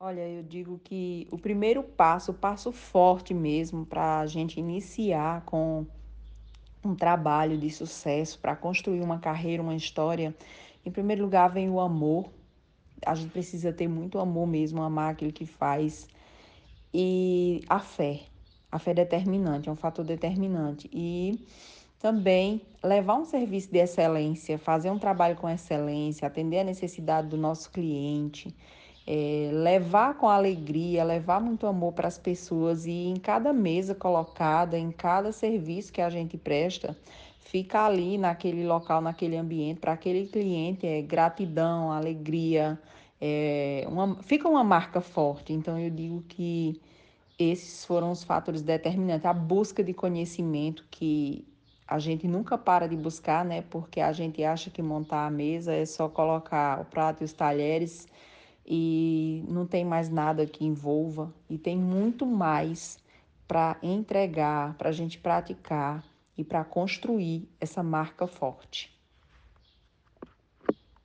Olha, eu digo que o primeiro passo, o passo forte mesmo para a gente iniciar com um trabalho de sucesso, para construir uma carreira, uma história, em primeiro lugar vem o amor. A gente precisa ter muito amor mesmo, amar aquilo que faz. E a fé. A fé é determinante, é um fator determinante. E também levar um serviço de excelência, fazer um trabalho com excelência, atender a necessidade do nosso cliente, é, levar com alegria, levar muito amor para as pessoas e em cada mesa colocada, em cada serviço que a gente presta, fica ali naquele local, naquele ambiente, para aquele cliente é gratidão, alegria, é uma, fica uma marca forte. Então eu digo que esses foram os fatores determinantes, a busca de conhecimento que a gente nunca para de buscar, né? Porque a gente acha que montar a mesa é só colocar o prato e os talheres e não tem mais nada que envolva e tem muito mais para entregar, para a gente praticar e para construir essa marca forte.